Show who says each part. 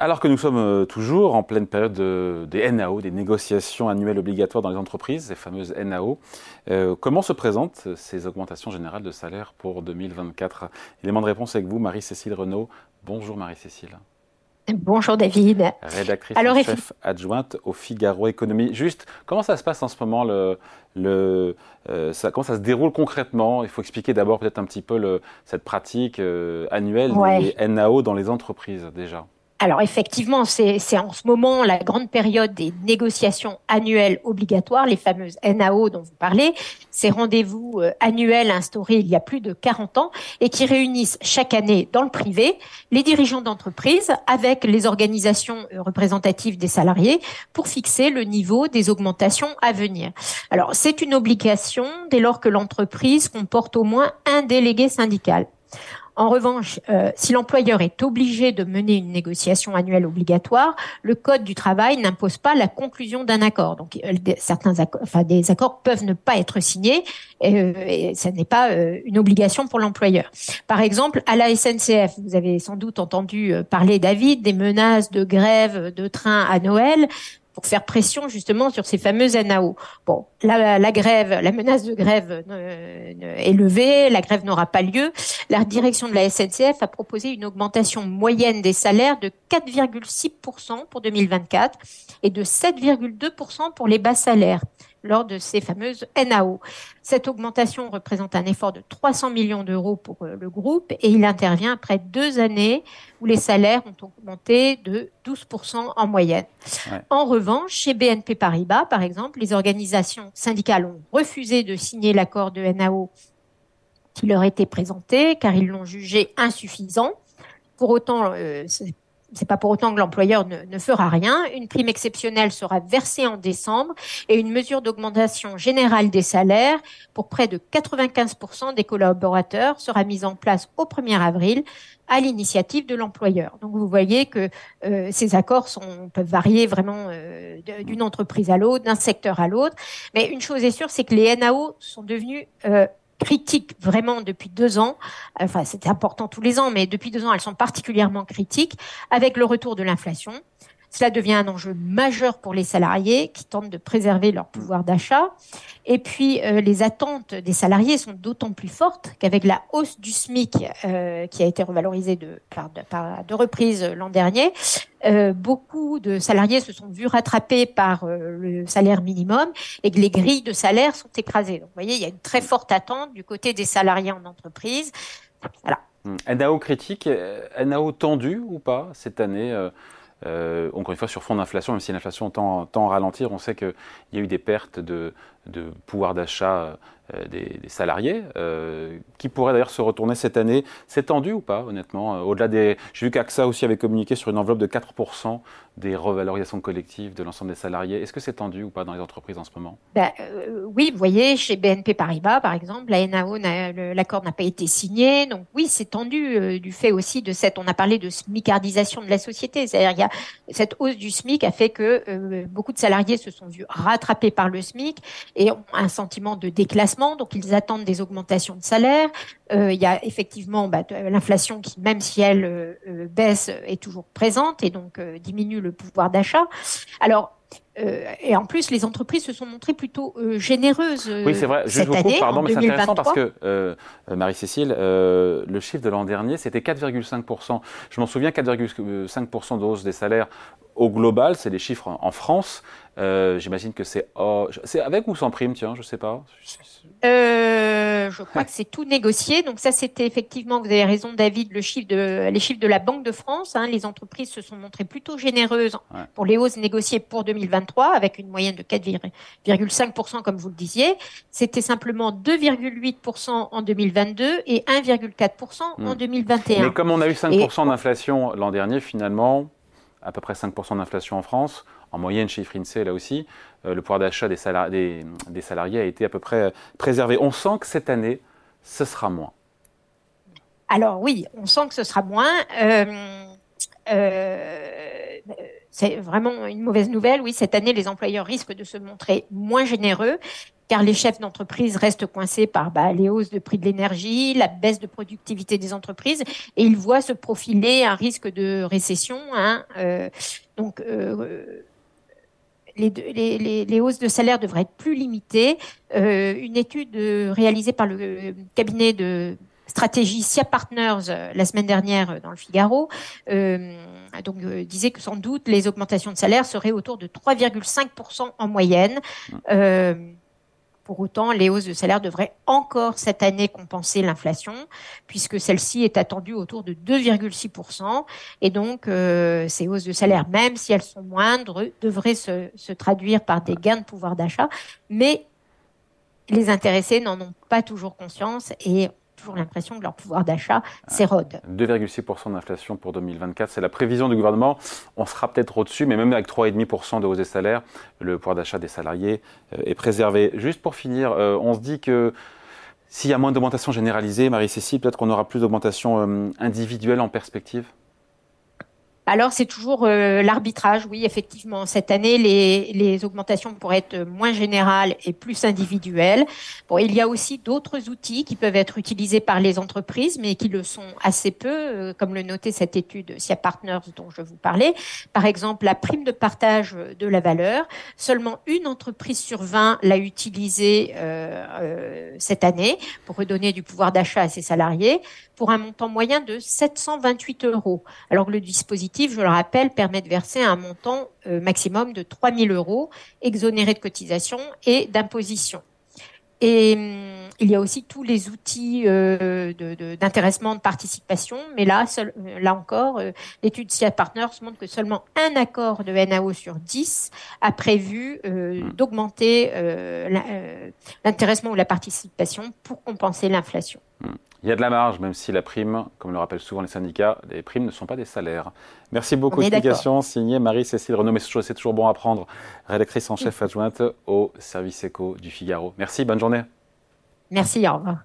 Speaker 1: Alors que nous sommes euh, toujours en pleine période des NAO, des négociations annuelles obligatoires dans les entreprises, ces fameuses NAO, euh, comment se présentent ces augmentations générales de salaire pour 2024 Élément de réponse avec vous, Marie-Cécile Renaud. Bonjour Marie-Cécile.
Speaker 2: Bonjour David.
Speaker 1: Rédactrice en chef adjointe au Figaro Économie. Juste, comment ça se passe en ce moment le, le, euh, ça, Comment ça se déroule concrètement? Il faut expliquer d'abord peut-être un petit peu le, cette pratique annuelle des NAO dans les entreprises déjà.
Speaker 2: Alors effectivement, c'est en ce moment la grande période des négociations annuelles obligatoires, les fameuses NAO dont vous parlez, ces rendez-vous euh, annuels instaurés il y a plus de 40 ans et qui réunissent chaque année dans le privé les dirigeants d'entreprise avec les organisations euh, représentatives des salariés pour fixer le niveau des augmentations à venir. Alors c'est une obligation dès lors que l'entreprise comporte au moins un délégué syndical. En revanche, euh, si l'employeur est obligé de mener une négociation annuelle obligatoire, le Code du travail n'impose pas la conclusion d'un accord. Donc, euh, certains accords, des accords peuvent ne pas être signés et, euh, et ce n'est pas une obligation pour l'employeur. Par exemple, à la SNCF, vous avez sans doute entendu parler, David, des menaces de grève de train à Noël pour faire pression justement sur ces fameuses NAO. Bon, la, la grève, la menace de grève est levée, la grève n'aura pas lieu. La direction de la SNCF a proposé une augmentation moyenne des salaires de 4,6% pour 2024 et de 7,2% pour les bas salaires lors de ces fameuses NAO. Cette augmentation représente un effort de 300 millions d'euros pour euh, le groupe et il intervient après deux années où les salaires ont augmenté de 12% en moyenne. En revanche, chez BNP Paribas, par exemple, les organisations syndicales ont refusé de signer l'accord de NAO qui leur était présenté car ils l'ont jugé insuffisant. Pour autant, euh, c'est pas pour autant que l'employeur ne, fera rien. Une prime exceptionnelle sera versée en décembre et une mesure d'augmentation générale des salaires pour près de 95% des collaborateurs sera mise en place au 1er avril à l'initiative de l'employeur. Donc vous voyez que euh, ces accords peuvent varier vraiment euh, d'une entreprise à l'autre, d'un secteur à l'autre. Mais une chose est sûre, c'est que les NAO sont devenus euh, critiques vraiment depuis deux ans. Enfin, c'était important tous les ans, mais depuis deux ans, elles sont particulièrement critiques avec le retour de l'inflation. Cela devient un enjeu majeur pour les salariés qui tentent de préserver leur pouvoir d'achat. Et puis, euh, les attentes des salariés sont d'autant plus fortes qu'avec la hausse du SMIC euh, qui a été revalorisée de, par, deux reprises l'an dernier, euh, beaucoup de salariés se sont vus rattrapés par le salaire minimum et que les grilles de salaire sont écrasées. Donc, vous voyez, il y a une très forte attente du côté des salariés en entreprise.
Speaker 1: Voilà. NAO critique, NAO tendu ou pas cette année encore une fois, sur fond d'inflation, même si l'inflation tend, tend, à ralentir, on sait qu'il y a eu des pertes de, de pouvoir d'achat euh, des, salariés, euh, qui pourraient d'ailleurs se retourner cette année. C'est tendu ou pas, honnêtement euh, Au-delà des, j'ai vu qu'AXA aussi avait communiqué sur une enveloppe de 4% des revalorisations collectives de l'ensemble des salariés. Est-ce que c'est tendu ou pas dans les entreprises en ce moment?
Speaker 2: Ben, Oui, vous voyez, chez BNP Paribas, par exemple, la NAO, l'accord n'a pas été signé, donc oui, c'est tendu du fait aussi de cette, on a parlé de smicardisation de la société, c'est-à-dire y a cette hausse du SMIC a fait que beaucoup de salariés se sont vus rattrapés par le SMIC et ont un sentiment de déclassement, donc ils attendent des augmentations de salaire. Euh, il y a effectivement bah, l'inflation qui, même si elle euh, euh, baisse, est toujours présente et donc diminue le pouvoir d'achat. Alors, et en plus, les entreprises se sont montrées plutôt généreuses.
Speaker 1: oui, c'est vrai. Juste
Speaker 2: cette
Speaker 1: vous pardon, mais c'est intéressant parce que, Marie-Cécile, le chiffre de l'an dernier, c'était 4,5%. Je m'en souviens, 4,5% de hausse des salaires au global, c'est les chiffres en France. Euh, j'imagine que c'est c'est avec ou sans prime, tiens, je sais pas.
Speaker 2: Euh, je crois que c'est tout négocié. Donc ça, c'était effectivement, vous avez raison, David, le chiffre de les chiffres de la Banque de France. Hein, les entreprises se sont montrées plutôt généreuses pour les hausses négociées pour 2023, avec une moyenne de 4,5% comme vous le disiez. C'était simplement 2,8% en 2022 et 1,4% en 2021.
Speaker 1: Hmm. Mais comme on a eu 5% d'inflation l'an dernier, finalement, à peu près 5% d'inflation en France, en moyenne chez INSEE là aussi, euh, le pouvoir d'achat des, salariés a été à peu près euh, préservé. On sent que cette année, ce sera moins.
Speaker 2: Alors oui, on sent que ce sera moins. Euh, c'est vraiment une mauvaise nouvelle. Oui, cette année, les employeurs risquent de se montrer moins généreux car les chefs d'entreprise restent coincés par bah, les hausses de prix de l'énergie, la baisse de productivité des entreprises, et ils voient se profiler un risque de récession. Hein, euh, donc, euh, les, les, les, hausses de salaire devraient être plus limitées. Euh, une étude réalisée par le cabinet de stratégie SIA Partners la semaine dernière dans le Figaro donc disait que sans doute les augmentations de salaire seraient autour de 3,5% en moyenne. Pour autant, les hausses de salaire devraient encore cette année compenser l'inflation, puisque celle-ci est attendue autour de 2,6%. Et donc, euh, ces hausses de salaire, même si elles sont moindres, devraient se, se traduire par des gains de pouvoir d'achat. Mais les intéressés n'en ont pas toujours conscience et toujours l'impression que leur pouvoir d'achat s'érode.
Speaker 1: 2,6% d'inflation pour 2024, c'est la prévision du gouvernement. On sera peut-être au-dessus, mais même avec 3,5% de hausse des salaires, le pouvoir d'achat des salariés euh, est préservé. Juste pour finir, euh, on se dit que s'il y a moins d'augmentation généralisée, Marie-Cécile, peut-être qu'on aura plus d'augmentation euh, individuelle en perspective?
Speaker 2: Alors c'est toujours euh, l'arbitrage, oui, effectivement. Cette année, les, les, augmentations pourraient être moins générales et plus individuelles. Bon, il y a aussi d'autres outils qui peuvent être utilisés par les entreprises, mais qui le sont assez peu, euh, comme le notait cette étude SIA Partners dont je vous parlais. Par exemple, la prime de partage de la valeur. Seulement une entreprise sur 20 l'a utilisée euh, cette année pour redonner du pouvoir d'achat à ses salariés pour un montant moyen de 728 euros. Alors que le dispositif, je le rappelle, permet de verser un montant euh, maximum de 3 000 euros, exonéré de cotisation et d'imposition. Et hum, il y a aussi tous les outils euh, d'intéressement, de, participation, mais là, seul, euh, là encore, l'étude SIA Partners montre que seulement un accord de NAO sur 10 a prévu mmh. d'augmenter l'intéressement ou la participation pour compenser l'inflation.
Speaker 1: Il y a de la marge, même si la prime, comme le rappellent souvent les syndicats, les primes ne sont pas des salaires. Merci beaucoup. Explication signée Marie-Cécile Renaud, mais c'est toujours bon à prendre, rédactrice en chef adjointe au service éco du Figaro. Merci, bonne journée.
Speaker 2: Merci, au revoir.